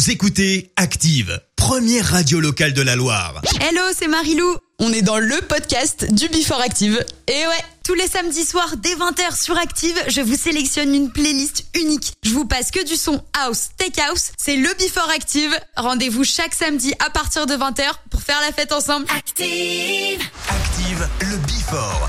Vous écoutez Active, première radio locale de la Loire. Hello, c'est Marilou. On est dans le podcast du Before Active. Et ouais, tous les samedis soirs dès 20h sur Active, je vous sélectionne une playlist unique. Je vous passe que du son house, tech house. C'est le Before Active. Rendez-vous chaque samedi à partir de 20h pour faire la fête ensemble. Active Active, le Before.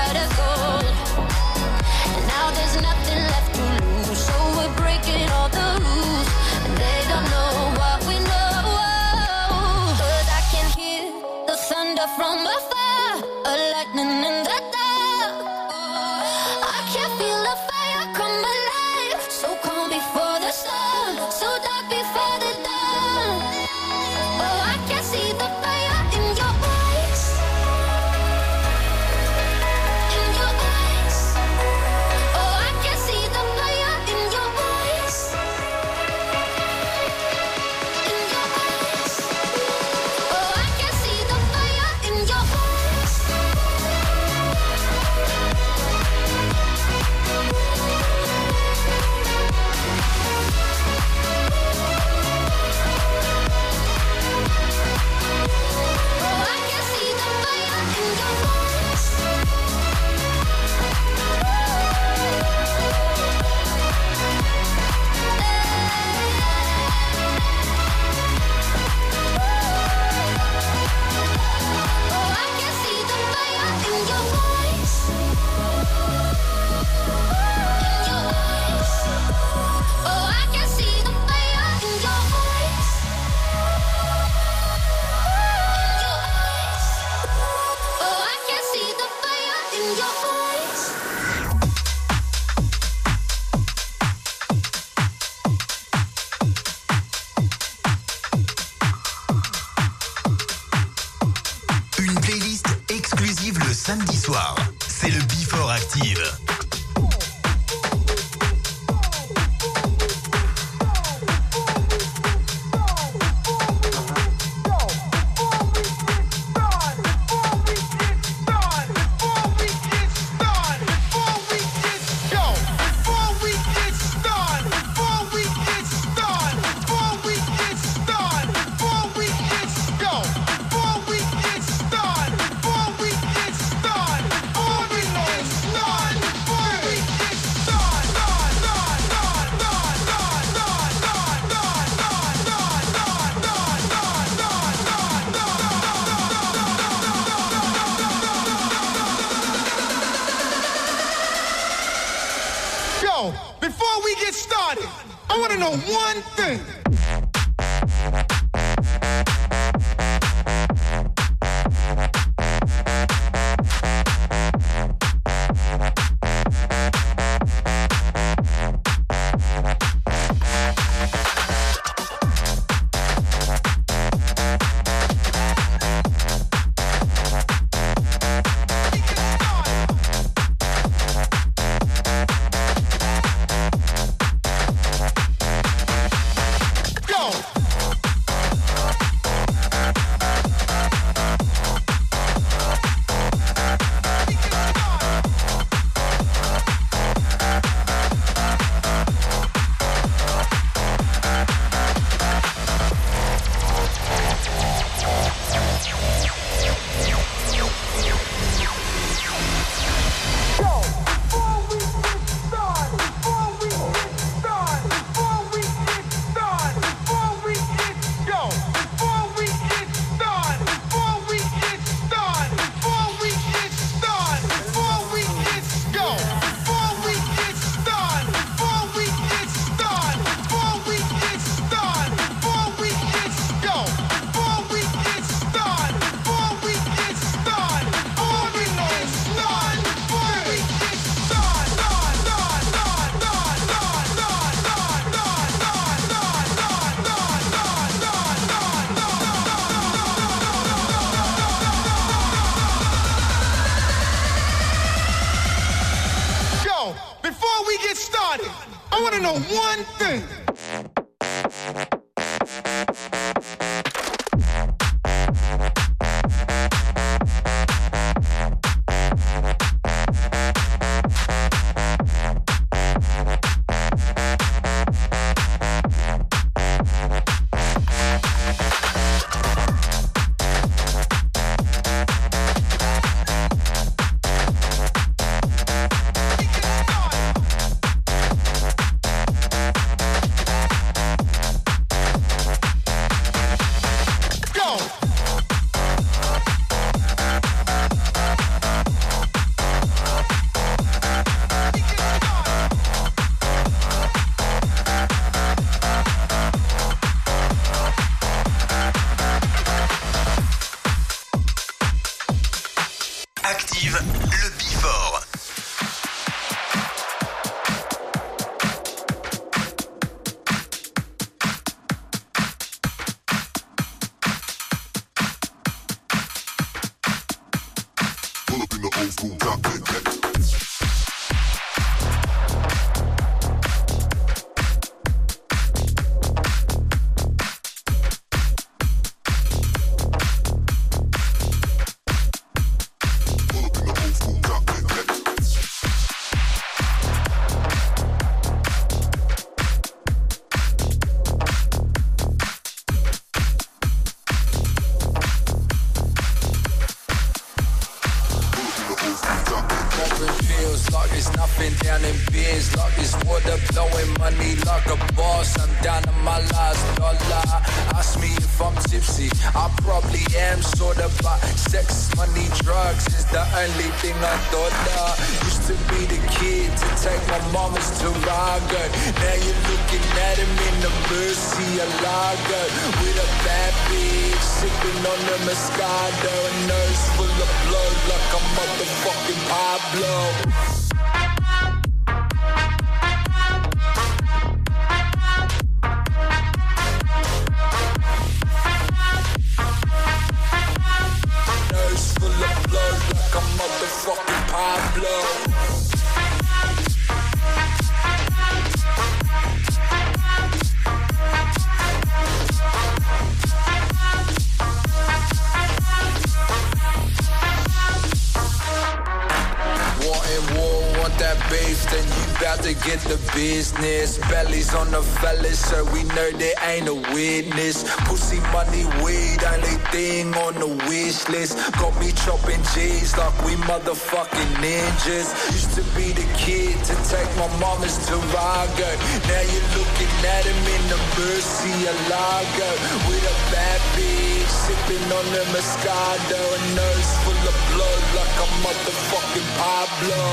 ninjas. Used to be the kid to take my mama's Tarago. Now you're looking at him in the Mercy Lager. With a bad bitch, sipping on the Moscato. A nose full of blood like a motherfucking Pablo.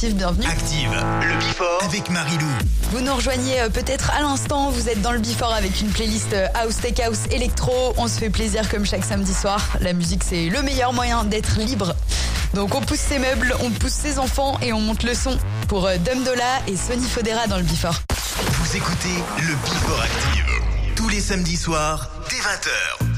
Active. Bienvenue. Active, le Before avec Marilou. Vous nous rejoignez euh, peut-être à l'instant. Vous êtes dans le Before avec une playlist euh, House Tech House Electro. On se fait plaisir comme chaque samedi soir. La musique, c'est le meilleur moyen d'être libre. Donc on pousse ses meubles, on pousse ses enfants et on monte le son pour euh, Dom Dola et Sony Fodera dans le Before. Vous écoutez le Before Active. Tous les samedis soirs, dès 20h.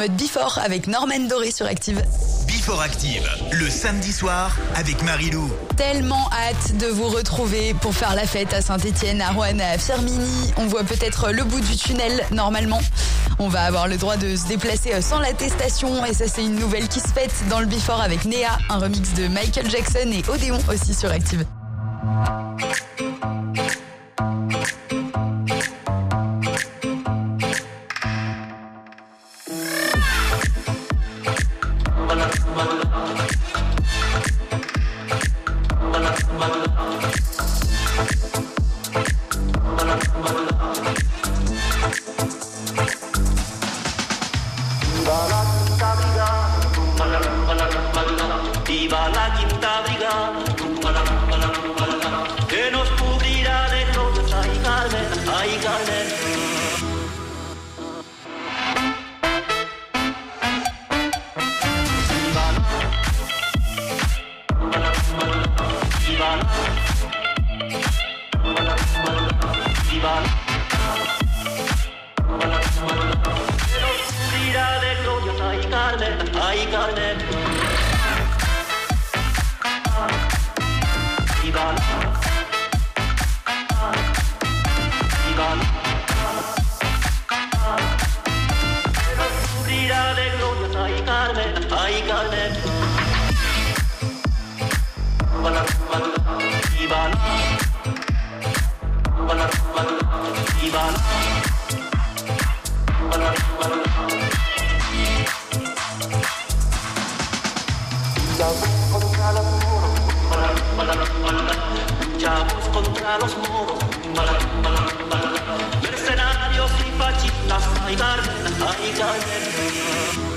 Mode Before avec Norman Doré sur Active. Before Active, le samedi soir avec Marilou. Tellement hâte de vous retrouver pour faire la fête à Saint-Etienne, à Rouen, à Firmini. On voit peut-être le bout du tunnel normalement. On va avoir le droit de se déplacer sans l'attestation et ça c'est une nouvelle qui se fête dans le Before avec Néa, un remix de Michael Jackson et Odéon aussi sur Active. a los moros, mercenarios y fachitas, hay carne, hay carne.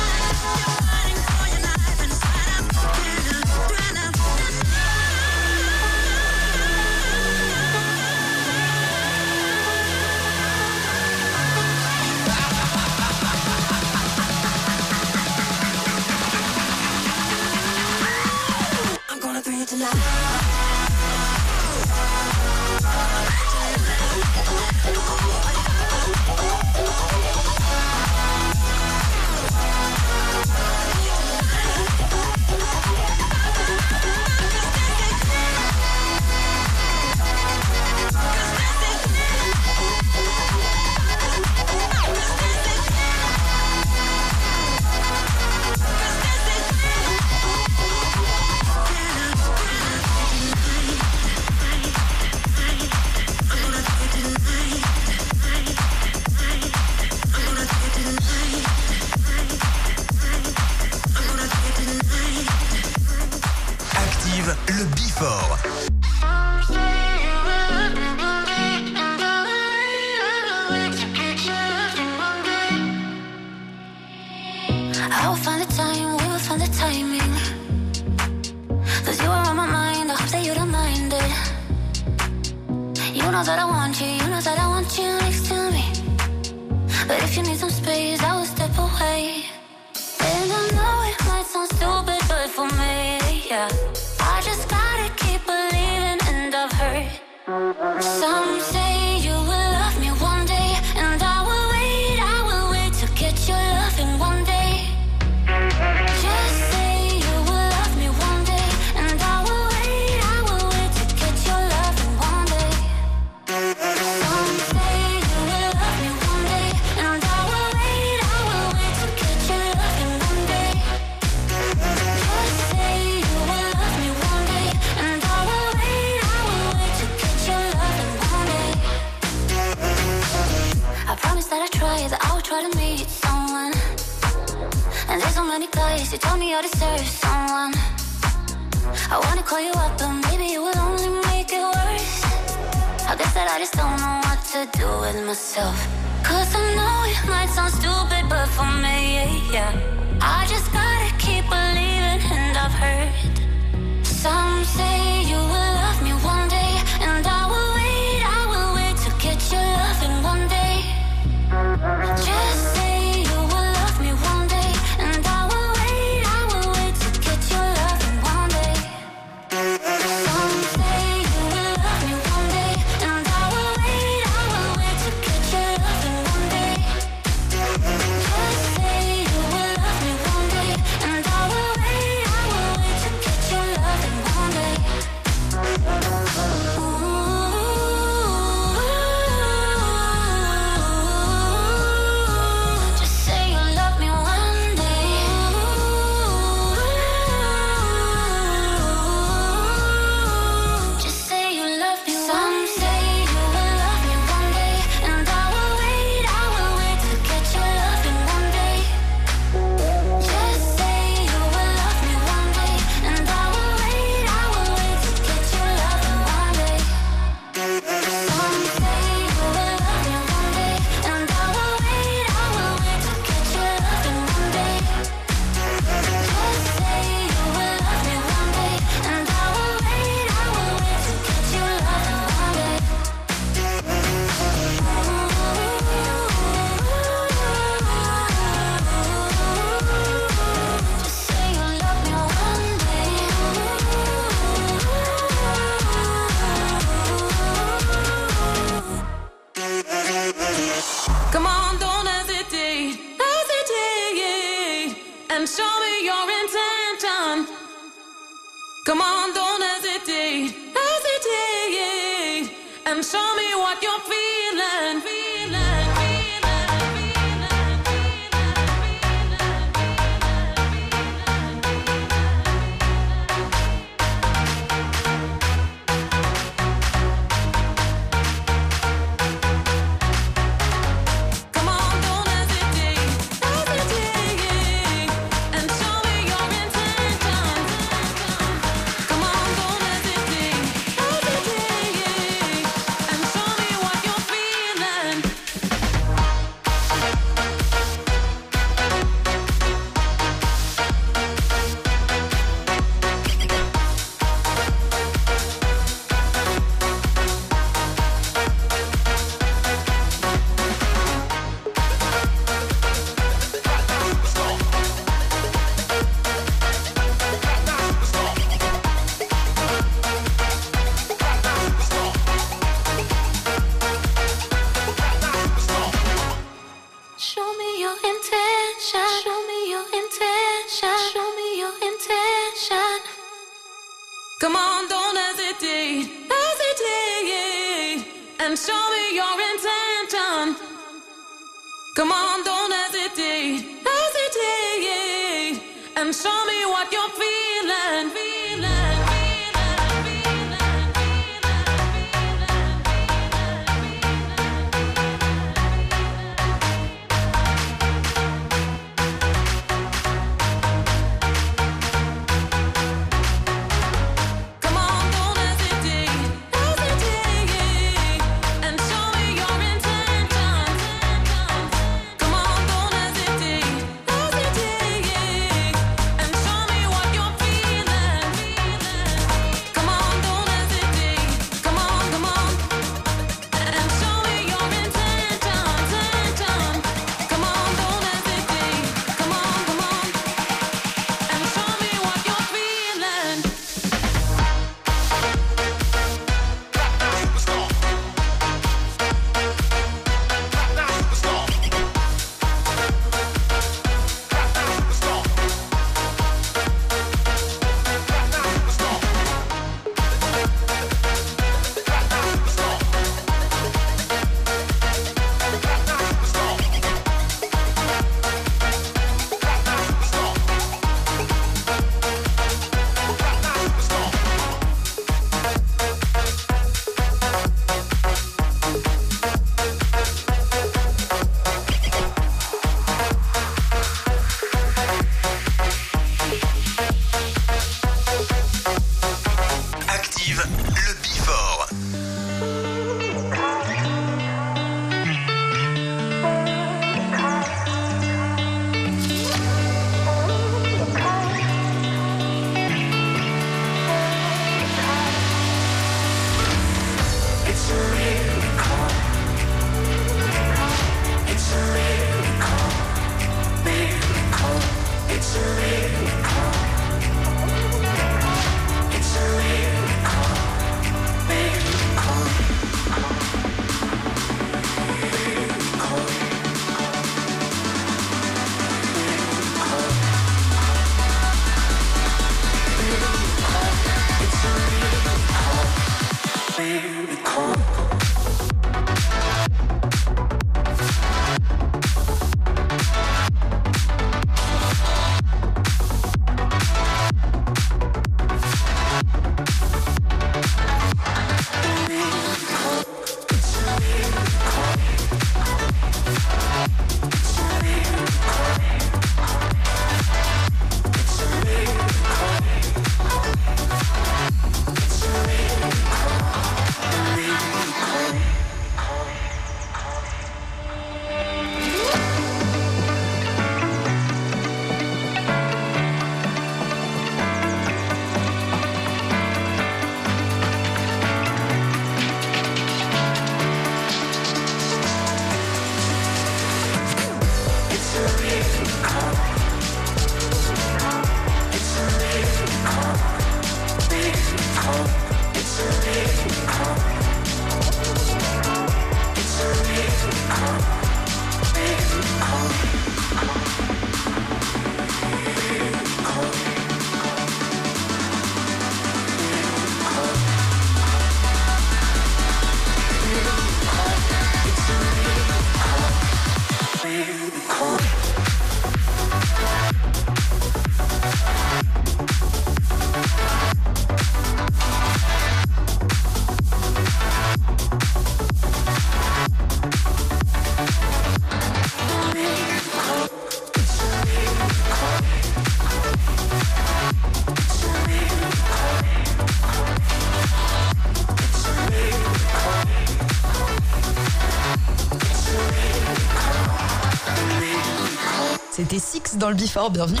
Dans le Before, bienvenue.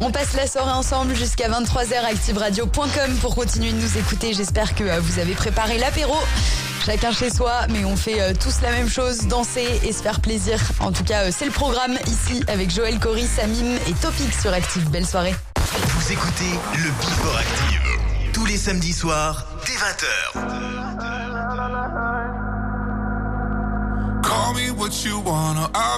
On passe la soirée ensemble jusqu'à 23h activeradio.com pour continuer de nous écouter. J'espère que euh, vous avez préparé l'apéro. Chacun chez soi, mais on fait euh, tous la même chose, danser et se faire plaisir. En tout cas, euh, c'est le programme ici avec Joël Cory, Samim et Topic sur Active. Belle soirée. Vous écoutez le Before Active. Tous les samedis soirs, dès 20h. Call me what you wanna, I'll be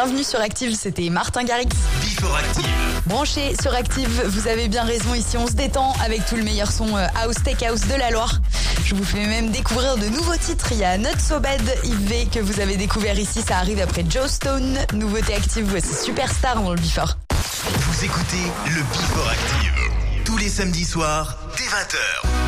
Bienvenue sur Active, c'était Martin Garrix. Before Active. Branché sur Active, vous avez bien raison, ici on se détend avec tout le meilleur son euh, house, tech house de la Loire. Je vous fais même découvrir de nouveaux titres. Il y a Not So Bad, IV que vous avez découvert ici, ça arrive après Joe Stone. Nouveauté active, voici Superstar dans le Before. Vous écoutez le Before Active. Tous les samedis soirs, dès 20h.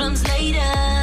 problems later.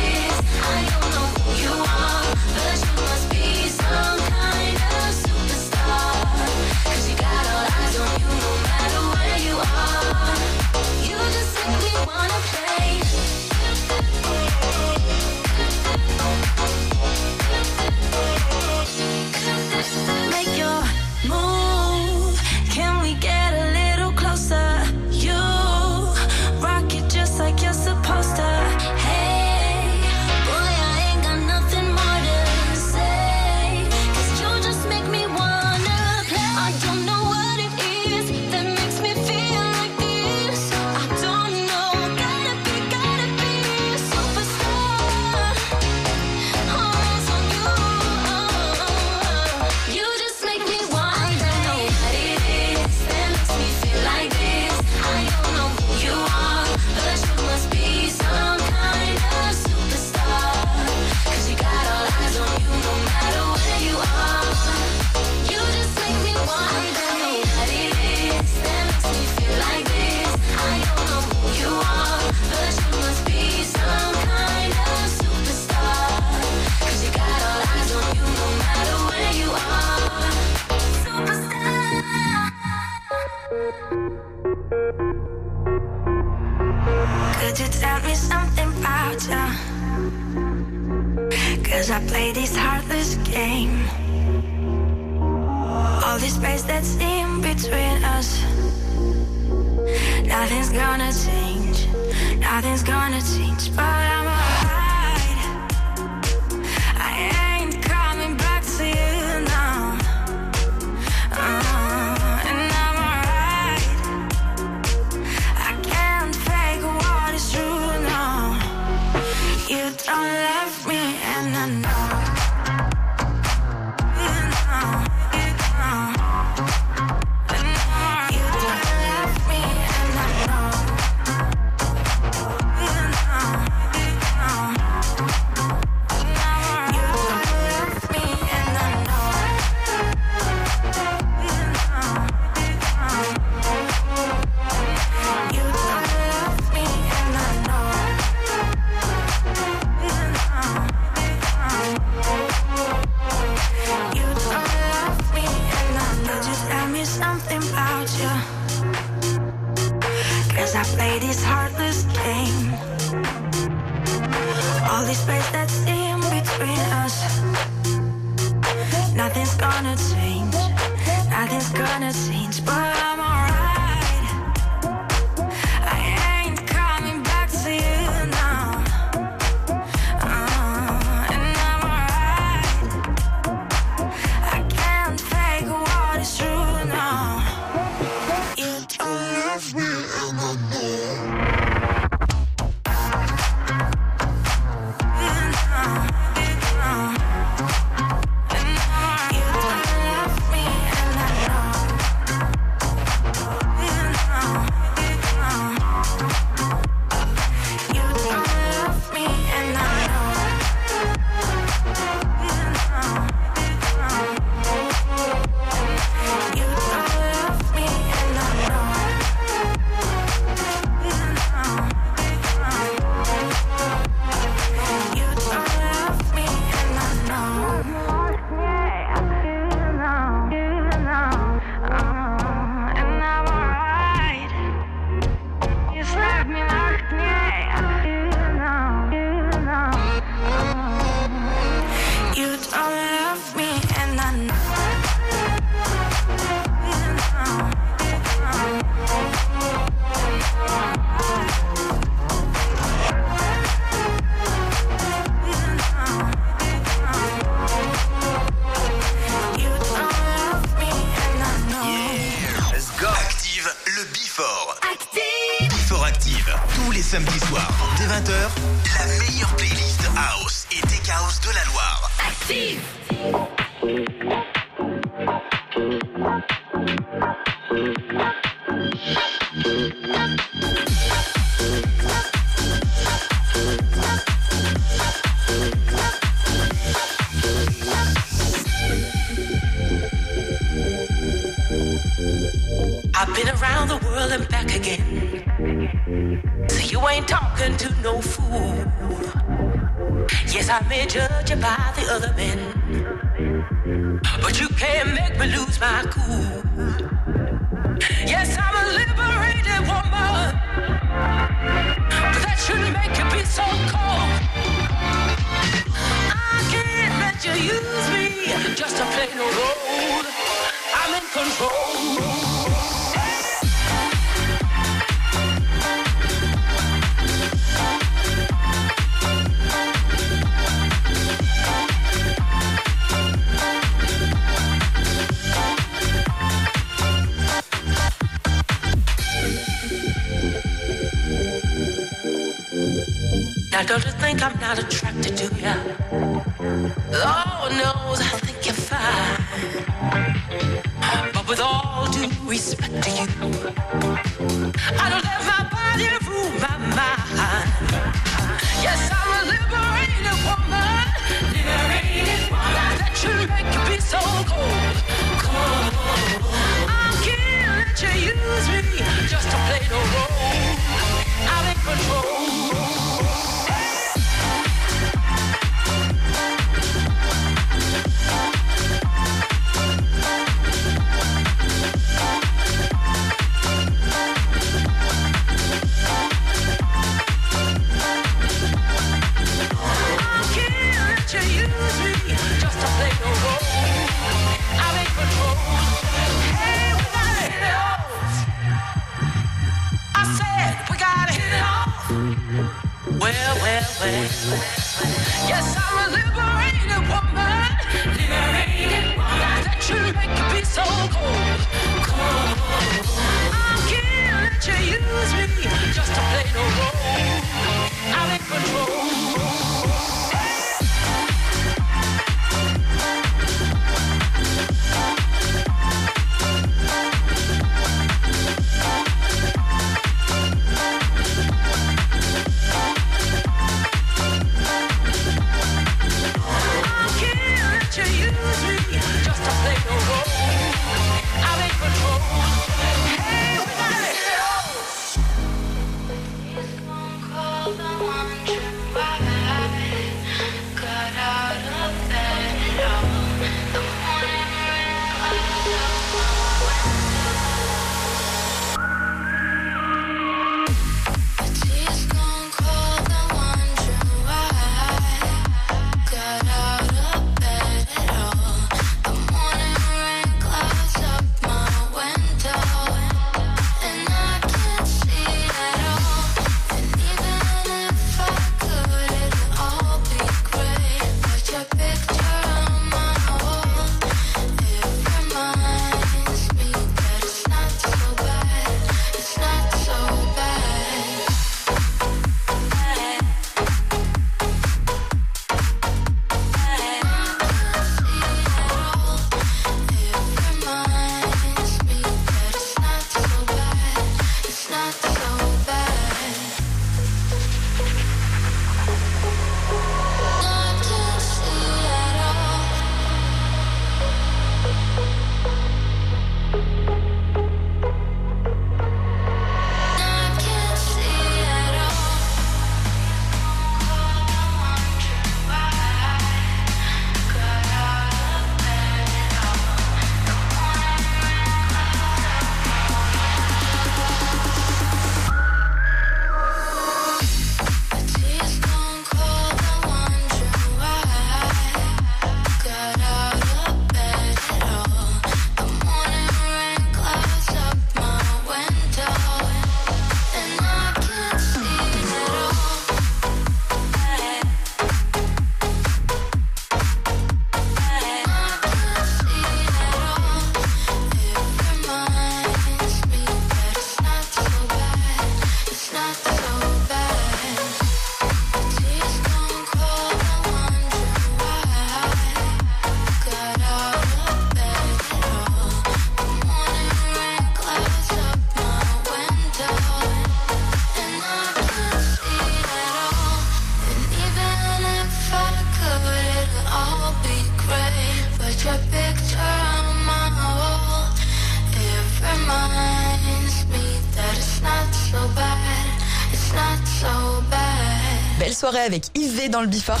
Le Bifort.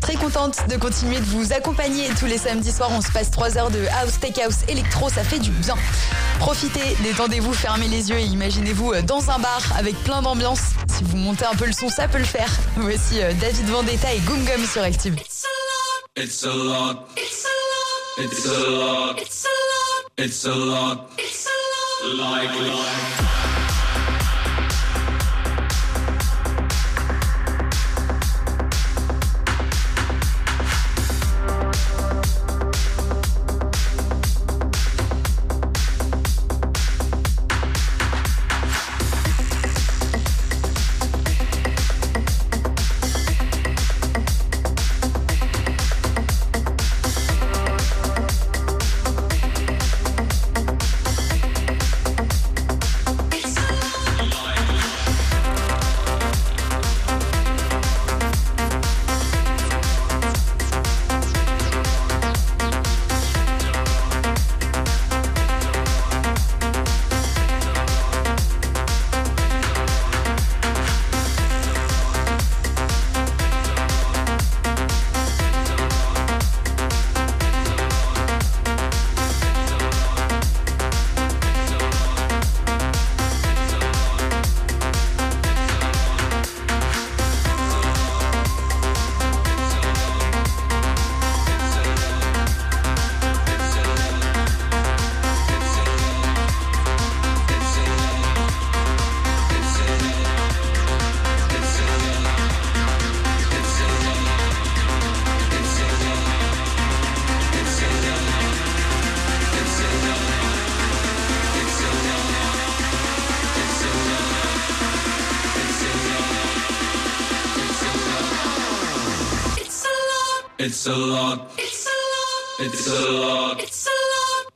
Très contente de continuer de vous accompagner tous les samedis soirs. On se passe 3 heures de house, tech house, électro, ça fait du bien. Profitez, détendez-vous, fermez les yeux et imaginez-vous euh, dans un bar avec plein d'ambiance. Si vous montez un peu le son, ça peut le faire. Voici euh, David Vendetta et Goom Gum sur Active. It's a lot. It's a lot. It's a lot. It's a lot. It's a lot. It's a lot. Like life.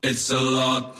It's a lot.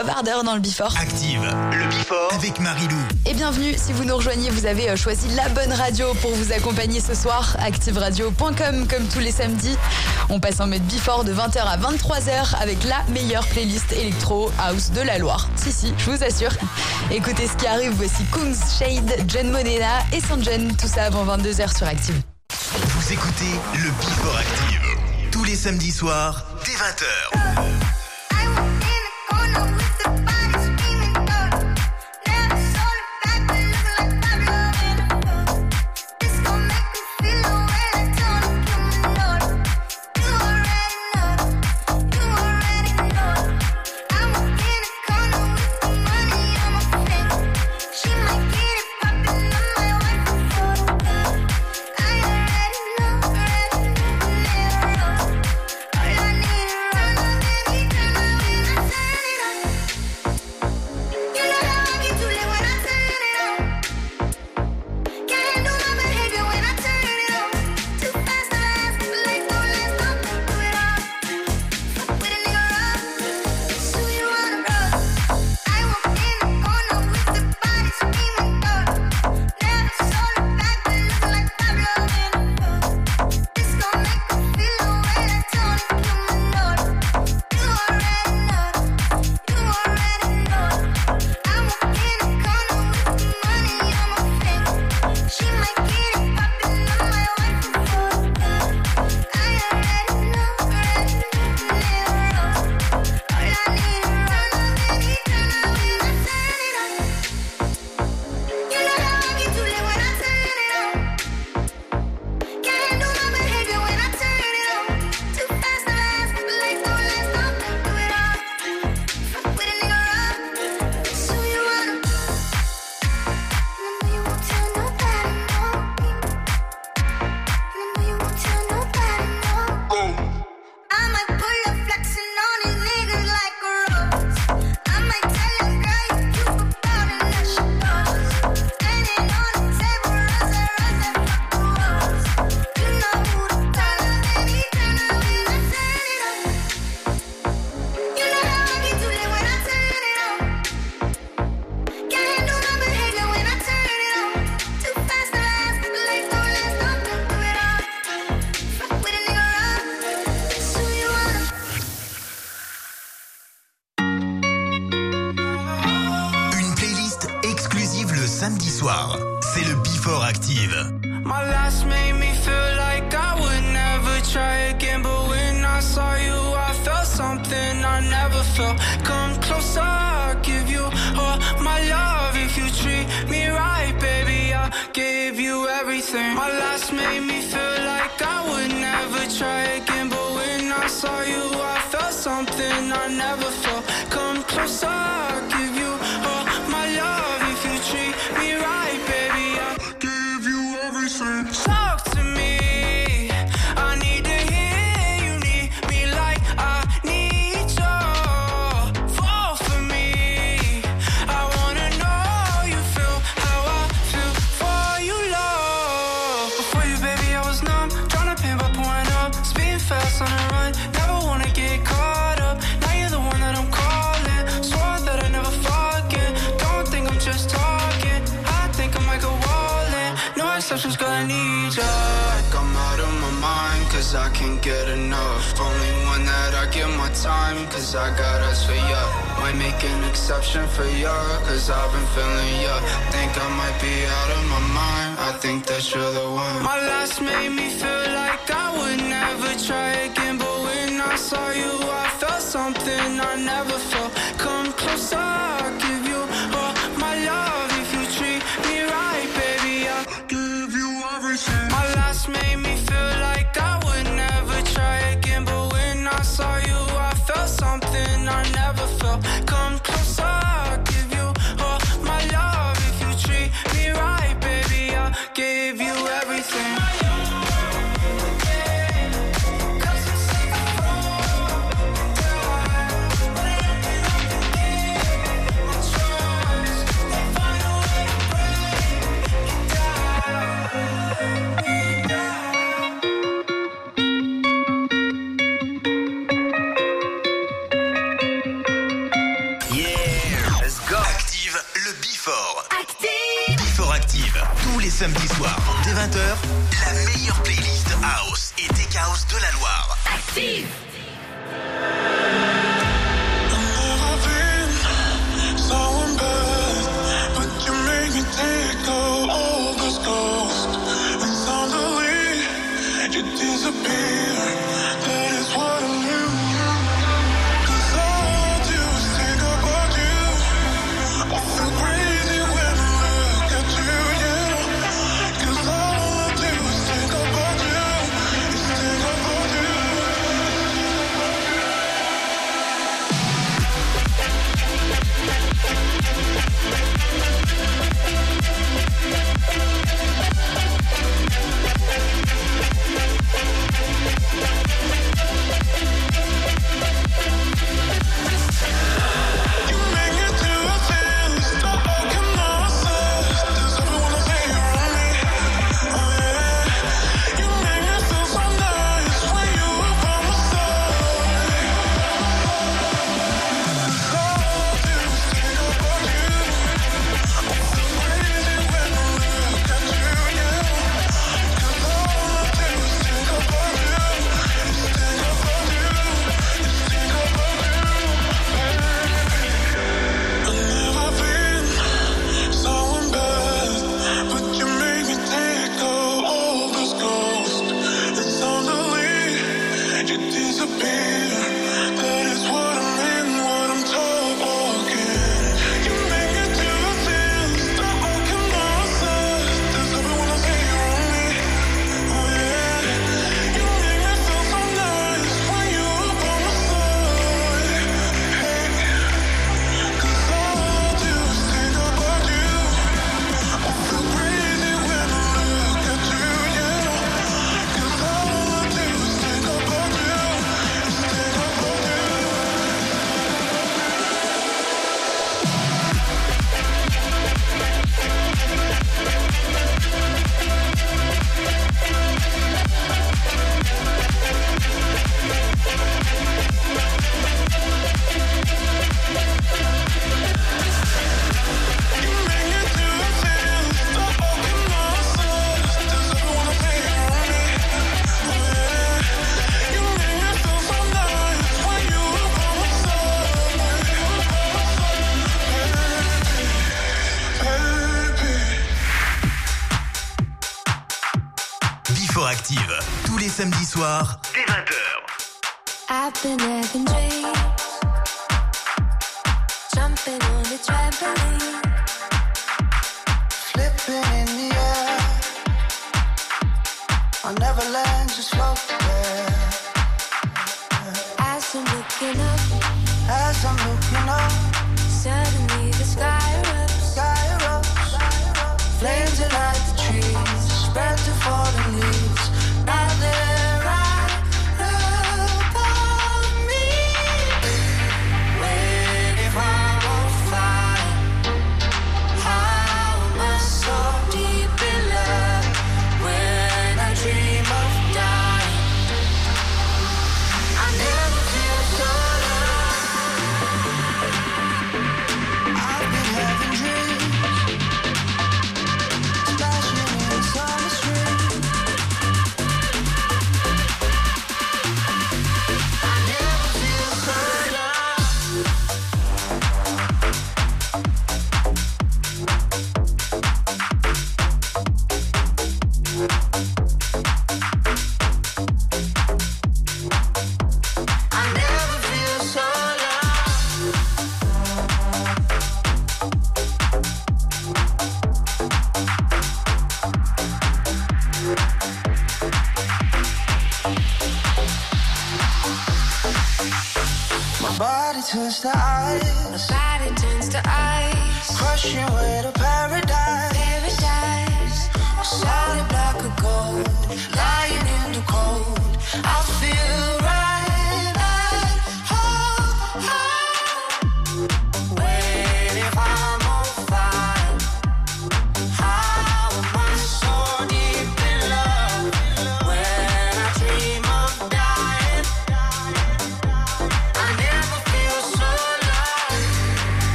Love dans le Bifort. Active le Bifort avec Marie-Lou. Et bienvenue, si vous nous rejoignez, vous avez euh, choisi la bonne radio pour vous accompagner ce soir. ActiveRadio.com comme tous les samedis. On passe en mode Bifort de 20h à 23h avec la meilleure playlist électro house de la Loire. Si, si, je vous assure. Écoutez ce qui arrive, voici Kungs, Shade, John Monena et Sanjen, tout ça avant 22h sur Active. Vous écoutez le Bifort Active tous les samedis soirs dès 20h. to.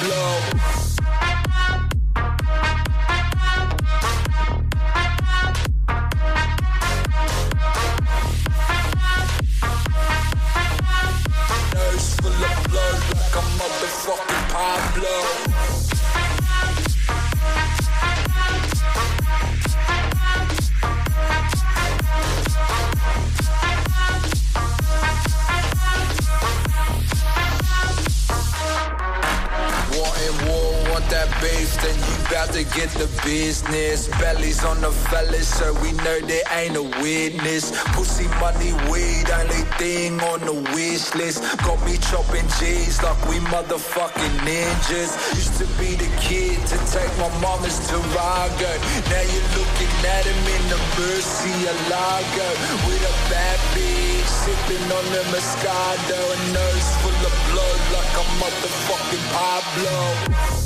blow. witness. Pussy money, weed, anything on the wish list. Got me chopping G's like we motherfucking ninjas. Used to be the kid to take my mama's Tarago. Now you're looking at him in the Mercy Lago with a bad bitch sipping on the Moscato. A nose full of blood like a motherfucking Pablo.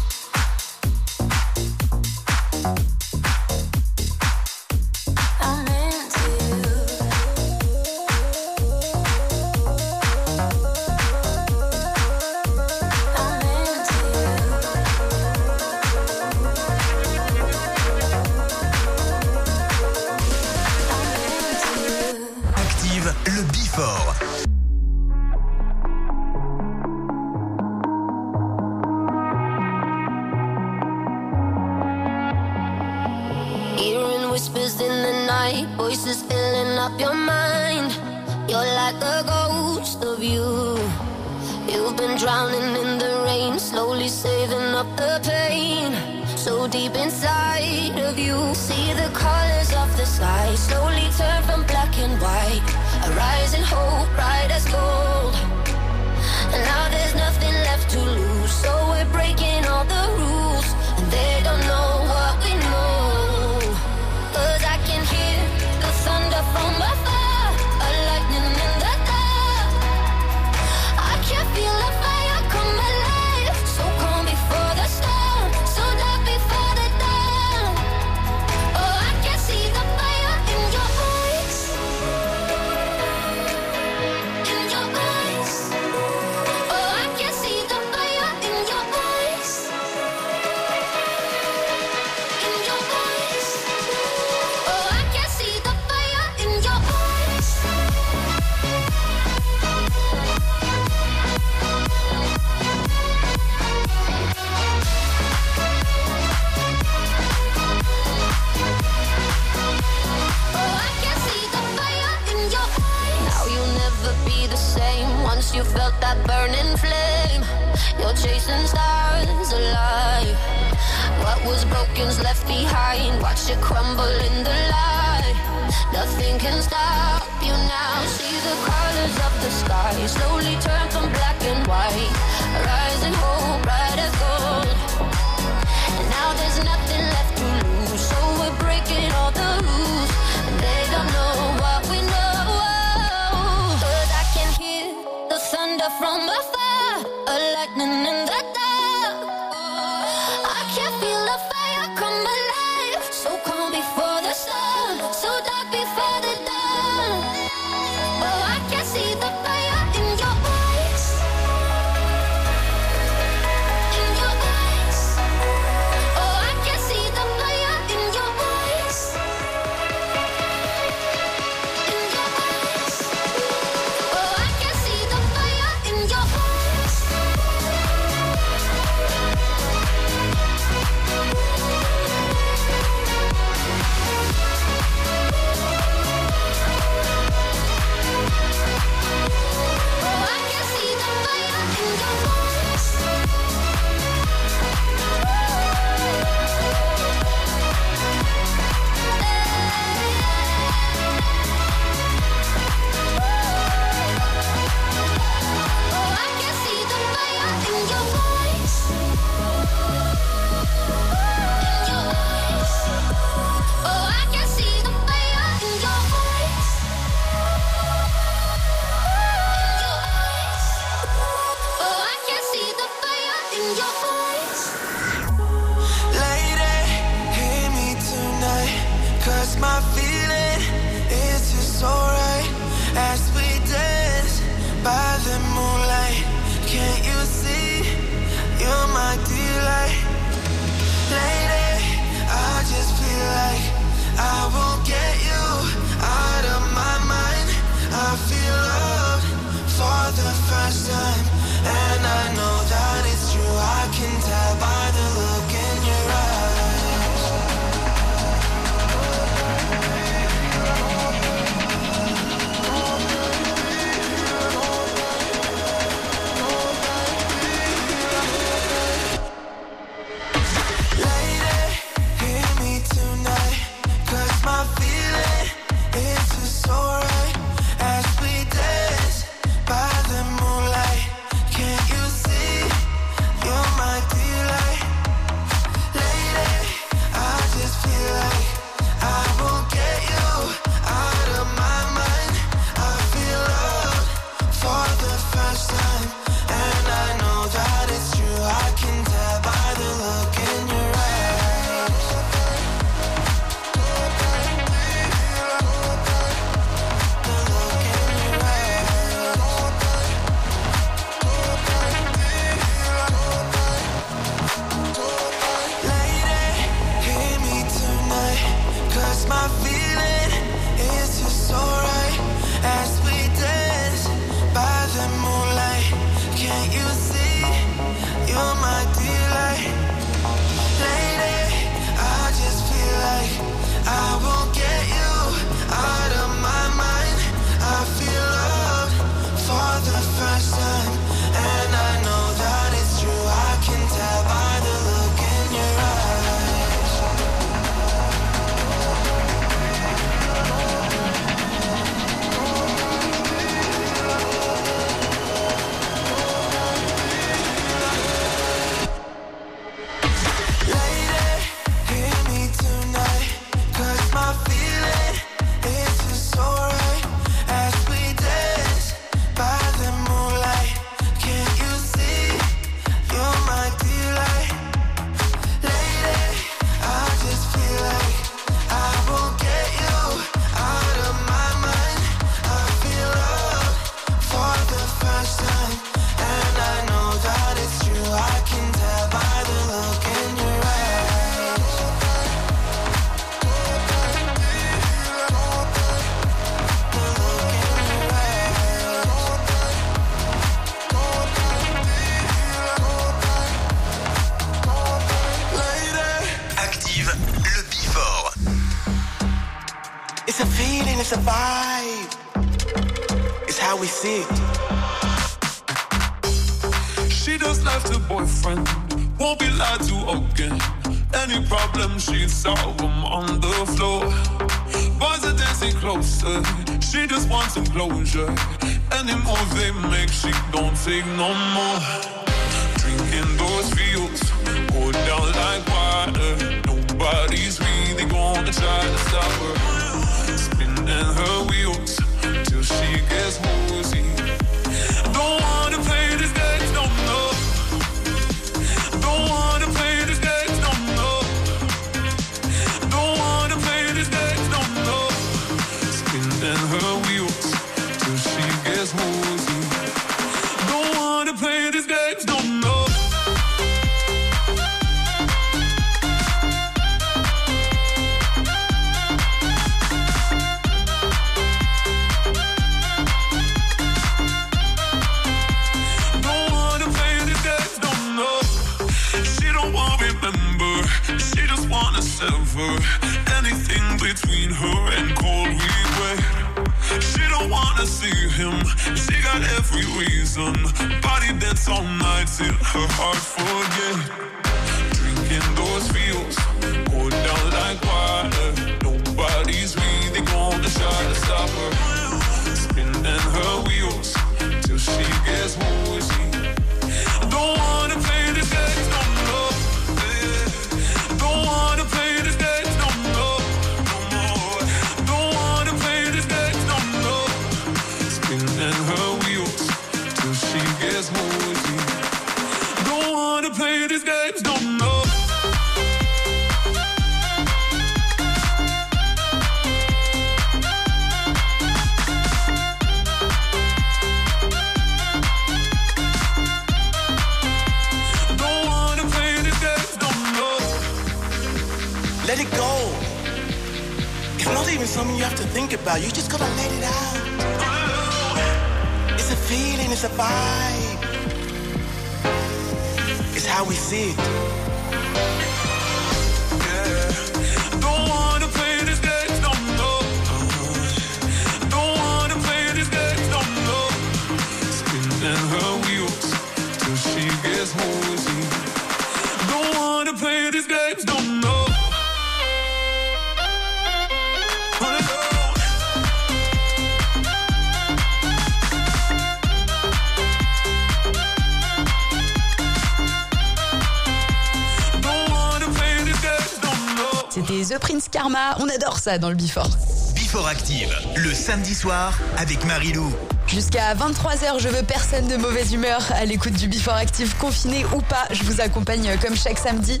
Ça dans le Before. Before Active, le samedi soir avec Marilou. Jusqu'à 23h, je veux personne de mauvaise humeur à l'écoute du Before Active, confiné ou pas. Je vous accompagne euh, comme chaque samedi.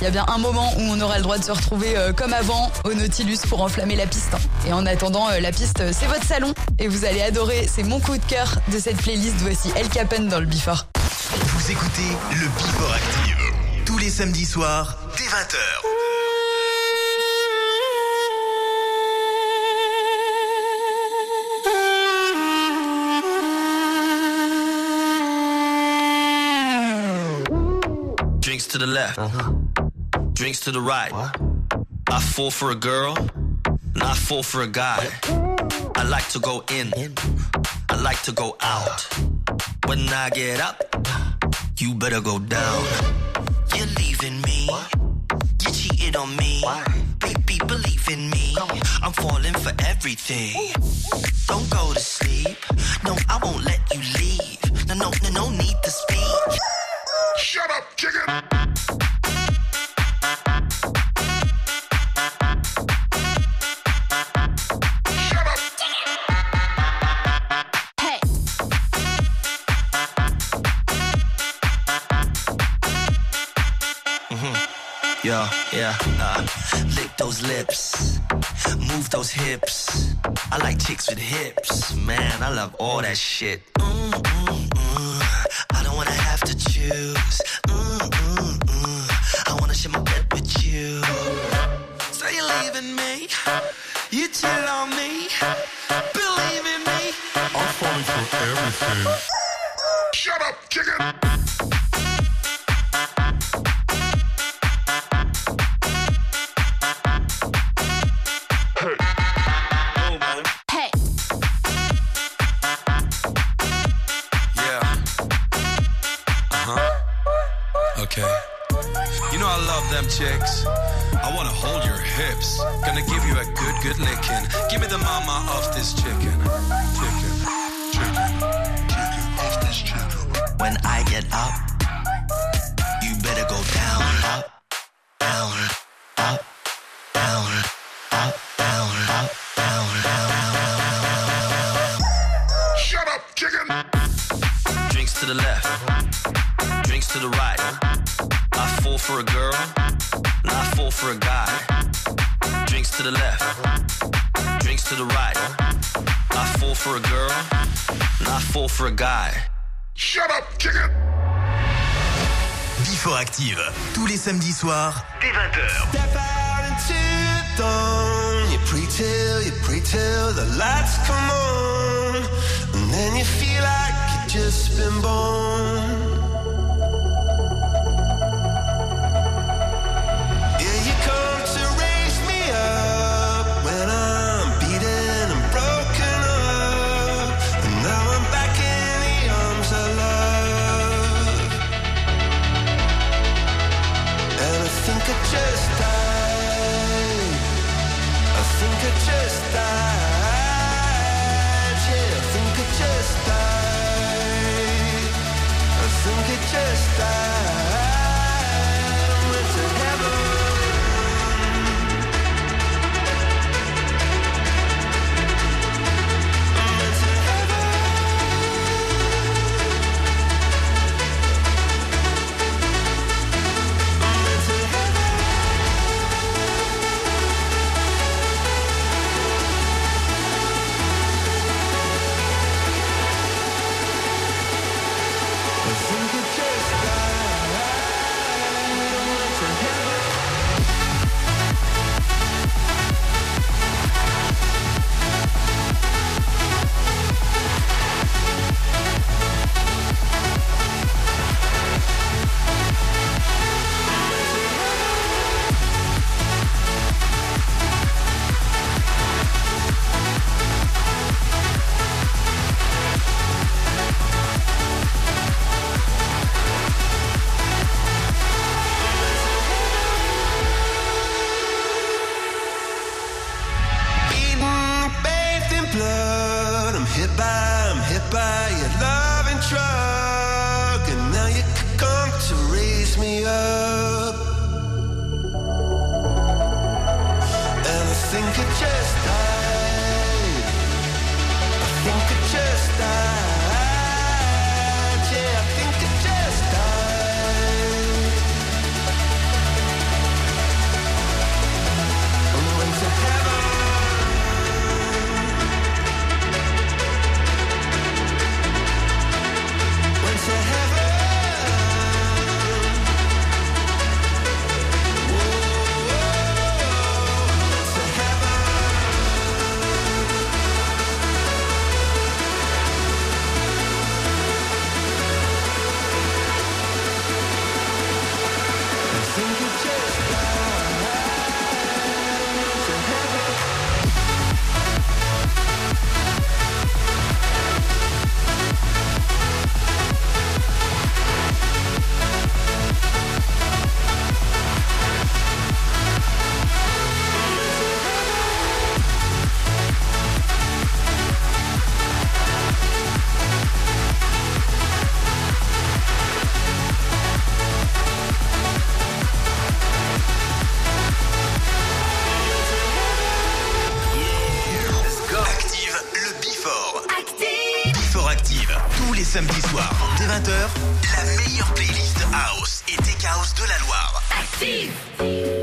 Il y a bien un moment où on aura le droit de se retrouver euh, comme avant au Nautilus pour enflammer la piste. Et en attendant, euh, la piste, c'est votre salon et vous allez adorer. C'est mon coup de cœur de cette playlist. Voici El Capen dans le Before. Vous écoutez le Before Active. Tous les samedis soirs, dès 20h. Drinks to the. Drinks to the right. I fall for a girl, and I fall for a guy. I like to go in, I like to go out. When I get up, you better go down. You're leaving me, you cheated on me. Baby, believe in me, I'm falling for everything. Don't go to sleep, no, I won't let you leave. No, no, no, no need to speak. Shut up, chicken. Yeah. Uh, lick those lips, move those hips. I like chicks with hips, man. I love all that shit. Mm, mm, mm. I don't wanna have to choose. samedi soir, dès 20h, la meilleure playlist House et Tech House de la Loire. Active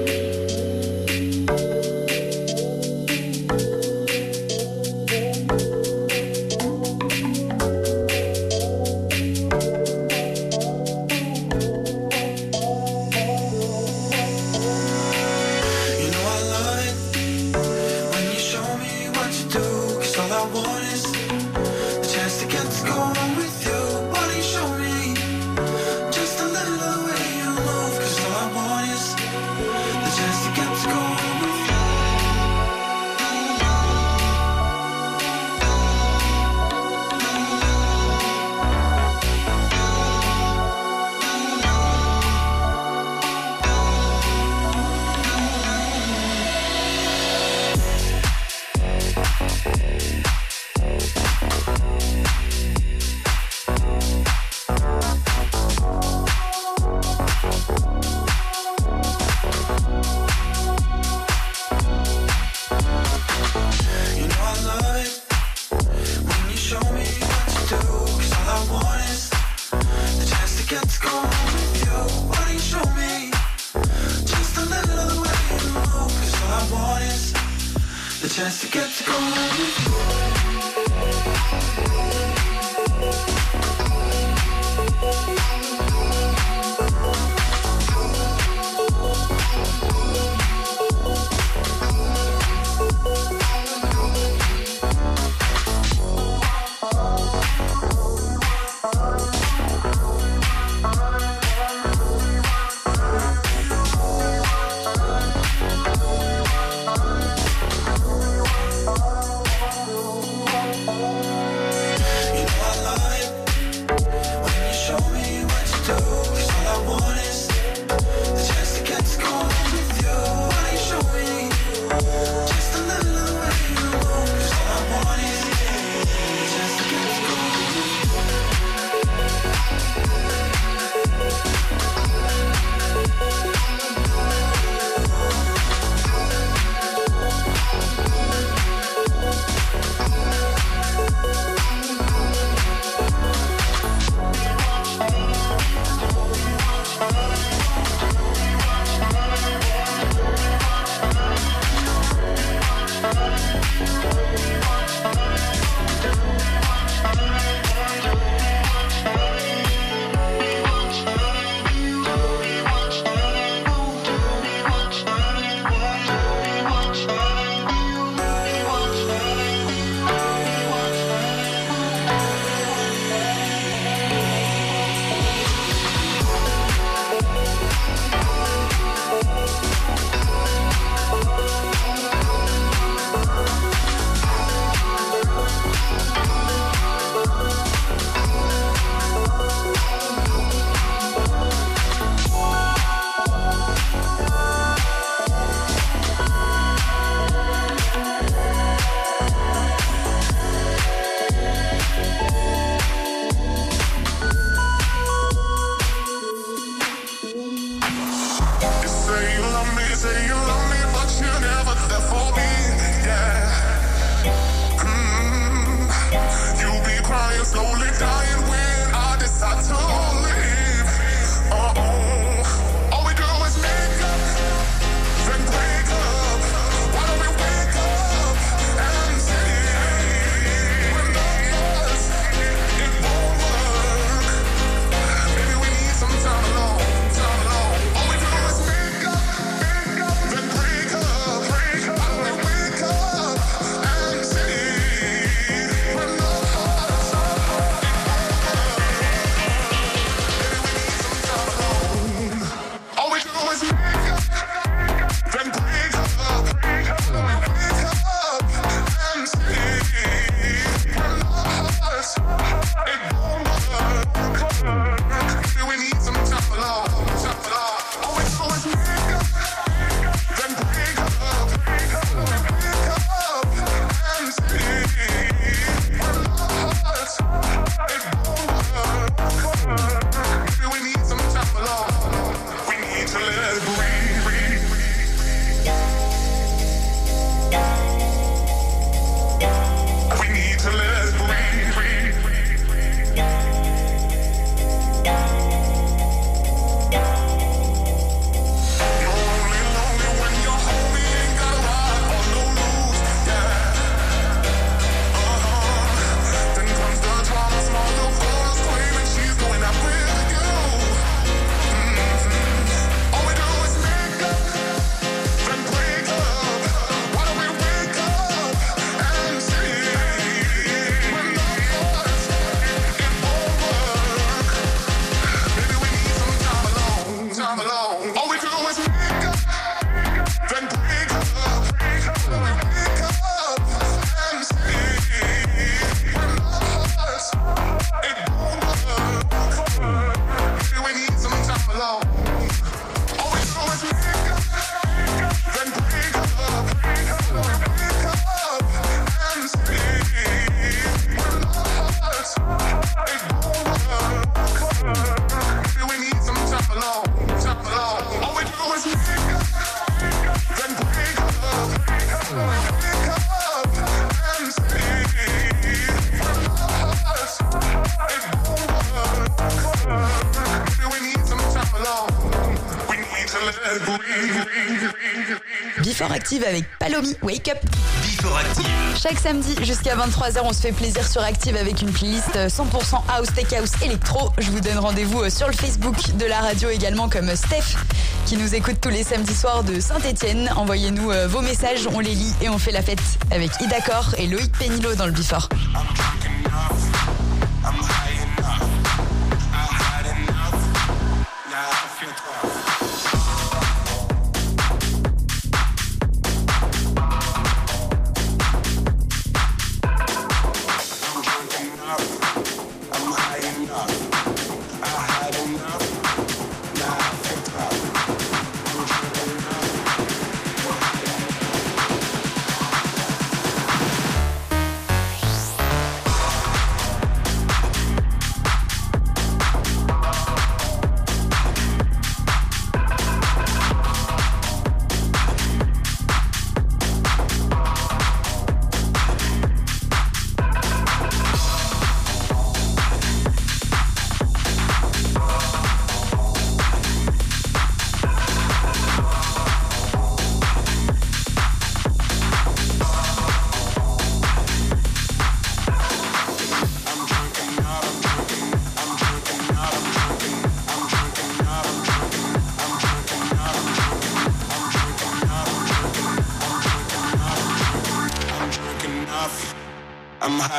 Active avec Palomi Wake Up. Before Active. Chaque samedi jusqu'à 23h, on se fait plaisir sur Active avec une playlist 100% house, tech house, électro. Je vous donne rendez-vous euh, sur le Facebook de la radio également comme Steph qui nous écoute tous les samedis soirs de Saint-Etienne. Envoyez-nous euh, vos messages, on les lit et on fait la fête avec Ida Cor et Loïc Pénilo dans le Before.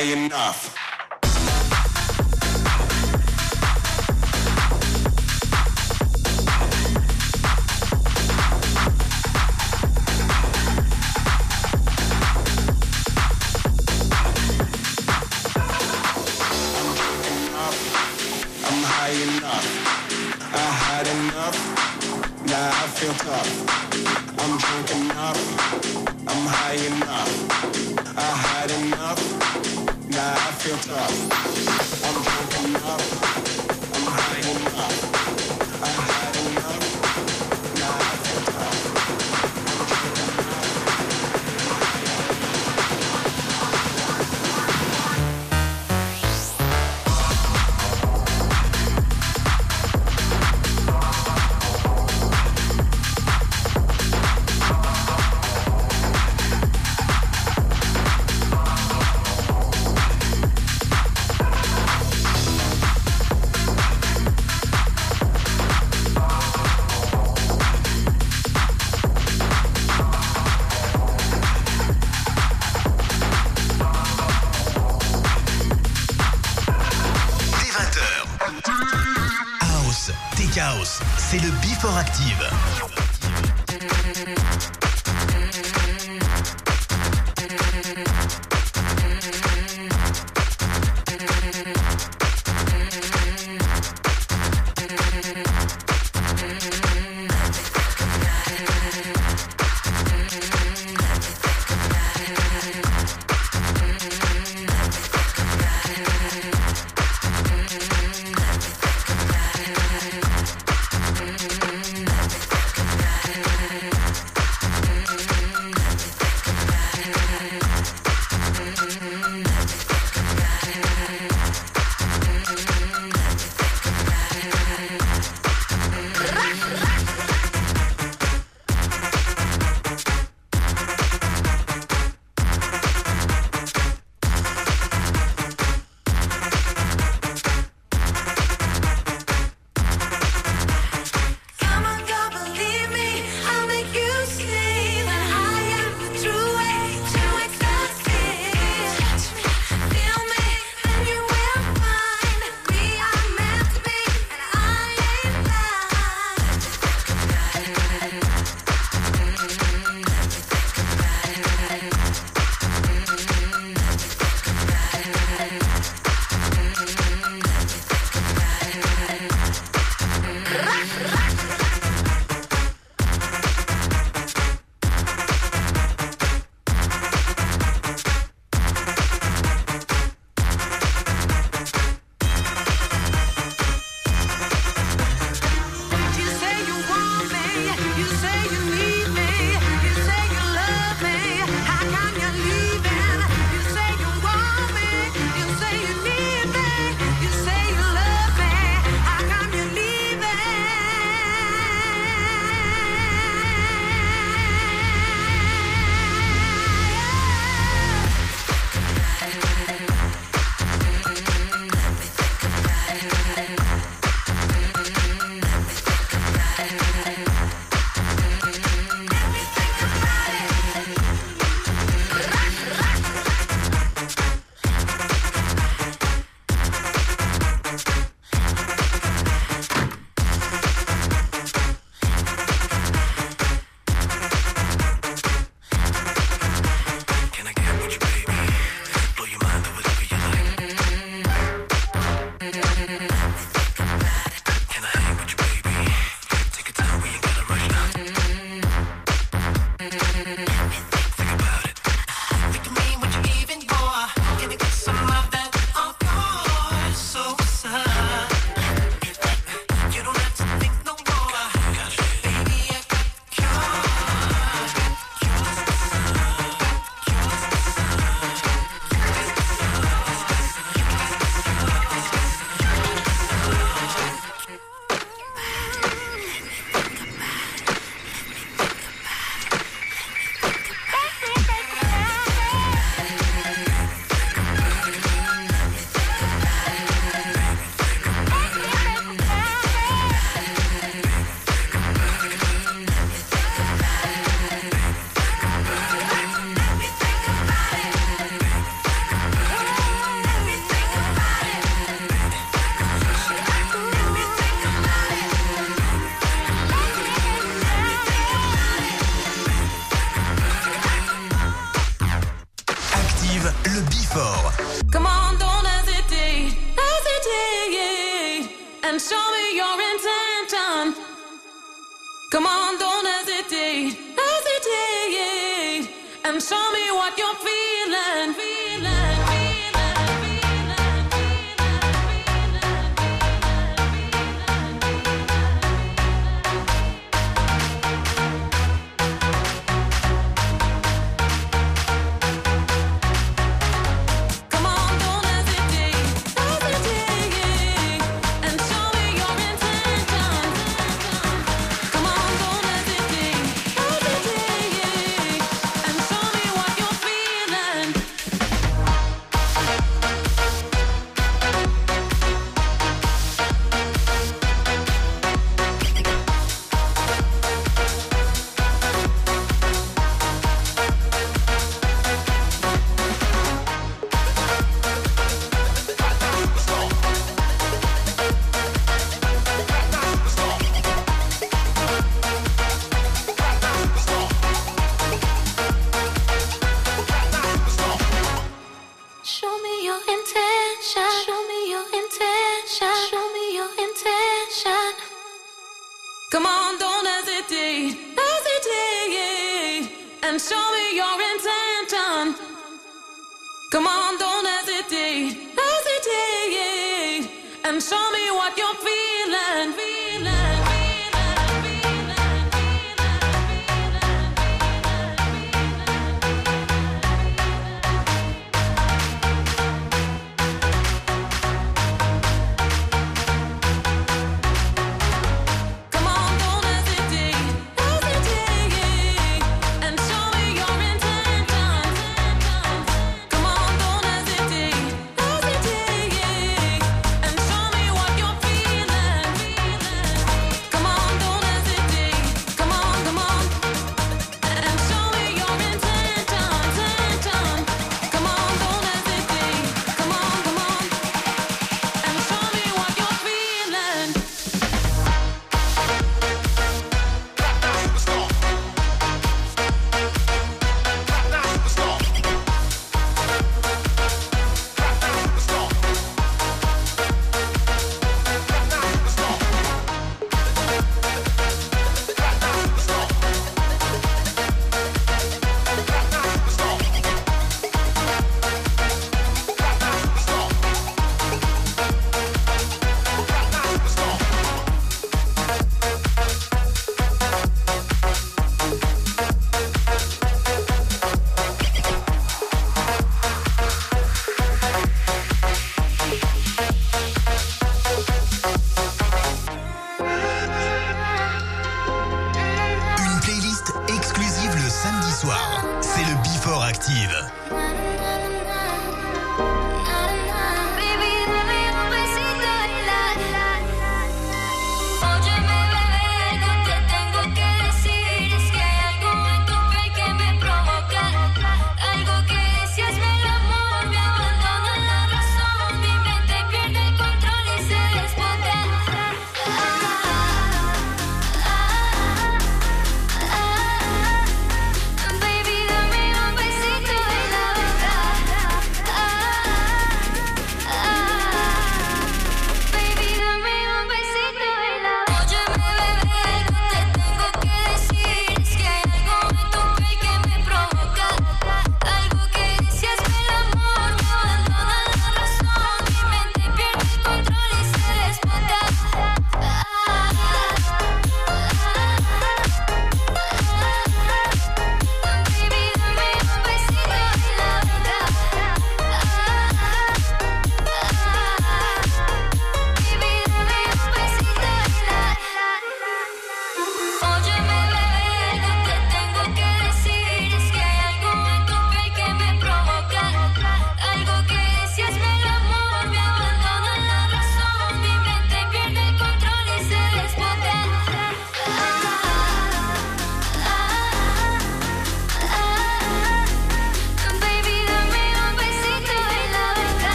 High enough. Active.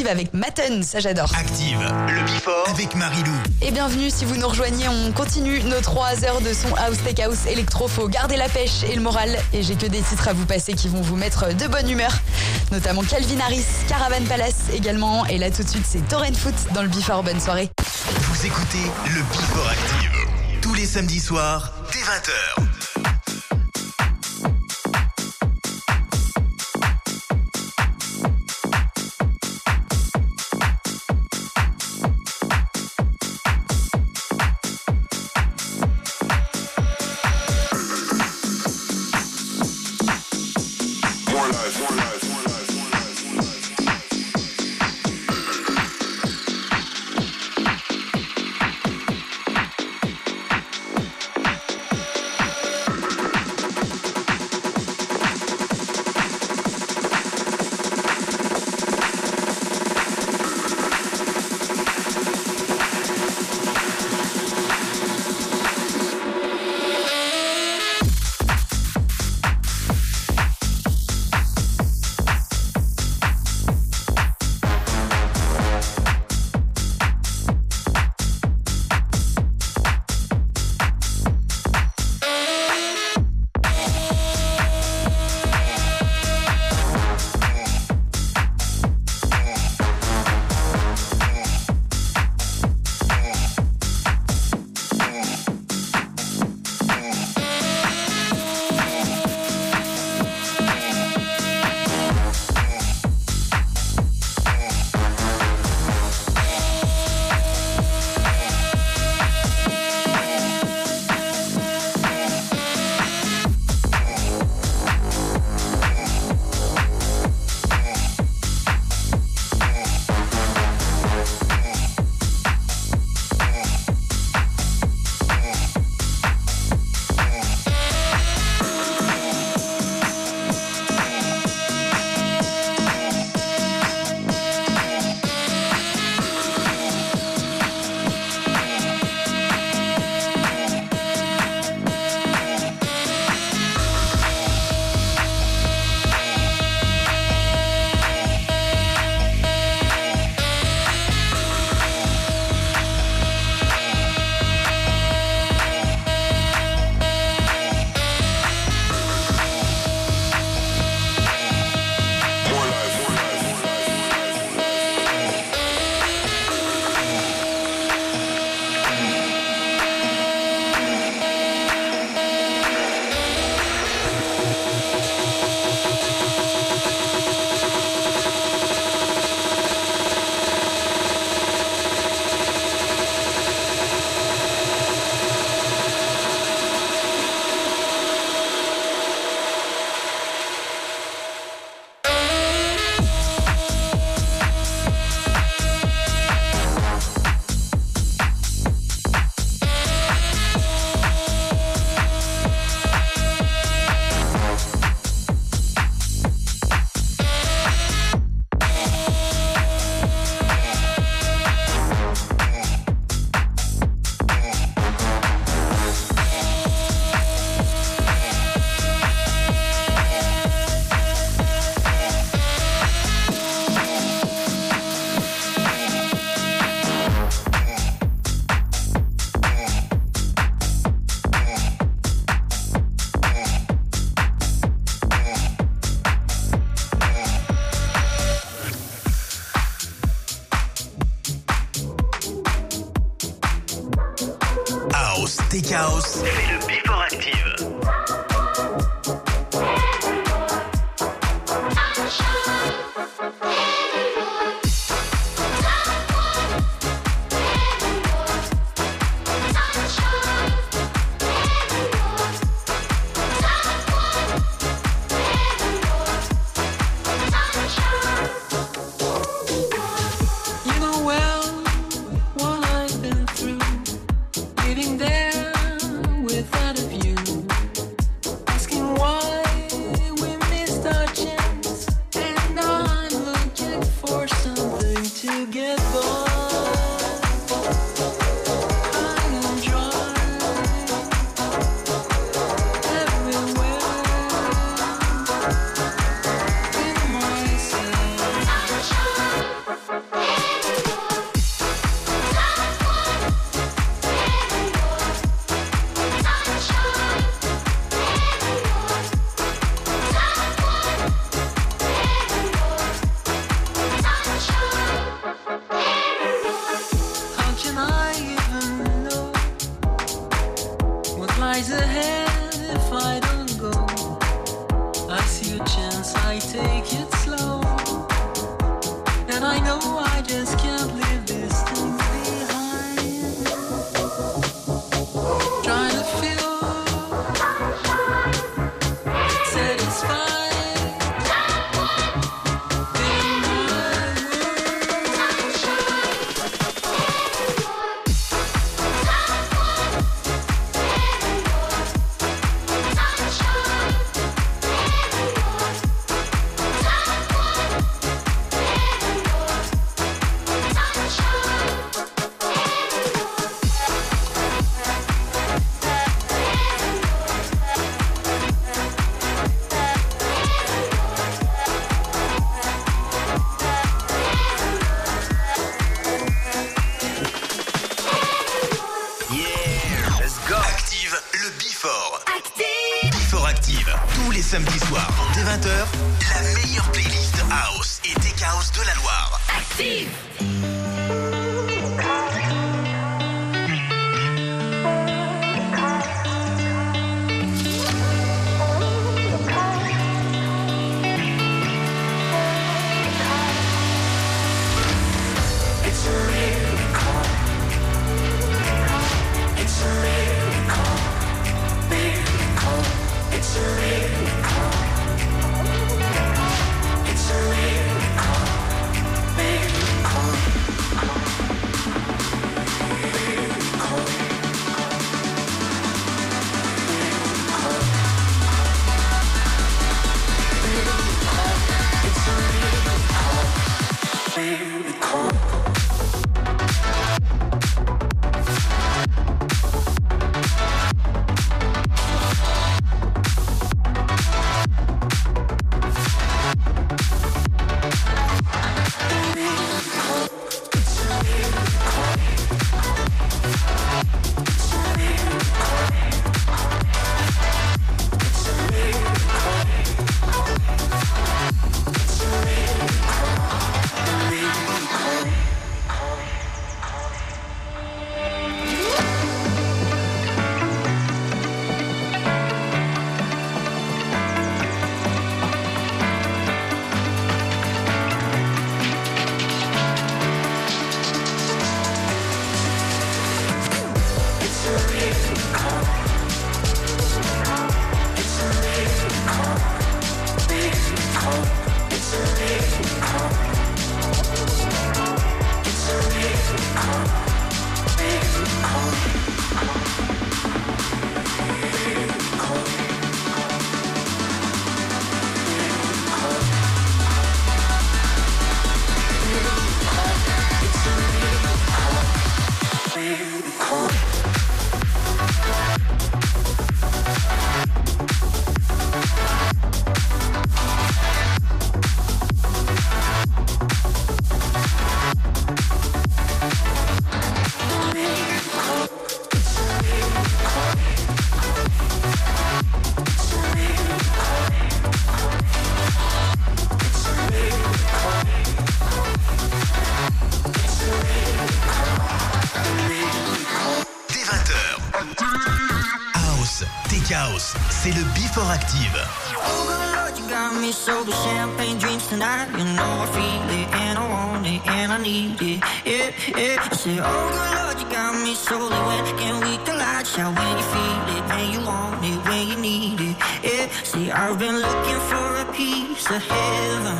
Active avec Matten, ça j'adore. Active, le Before avec Marilou. Et bienvenue si vous nous rejoignez, on continue nos 3 heures de son house, tech house, électro, faut garder la pêche et le moral. Et j'ai que des titres à vous passer qui vont vous mettre de bonne humeur, notamment Calvin Harris, Caravan Palace également. Et là tout de suite c'est Torrent Foot dans le Before, bonne soirée. Vous écoutez le Before Active. Tous les samedis soirs, dès 20h. Tonight. You know I feel it, and I want it, and I need it. Yeah, yeah. I say, oh, good Lord, you got me sober. When can we collide? Shout when you feel it, when you want it, when you need it. Yeah, see, I've been looking for a piece of heaven.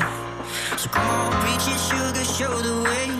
So come on, preach it, sugar, show the way.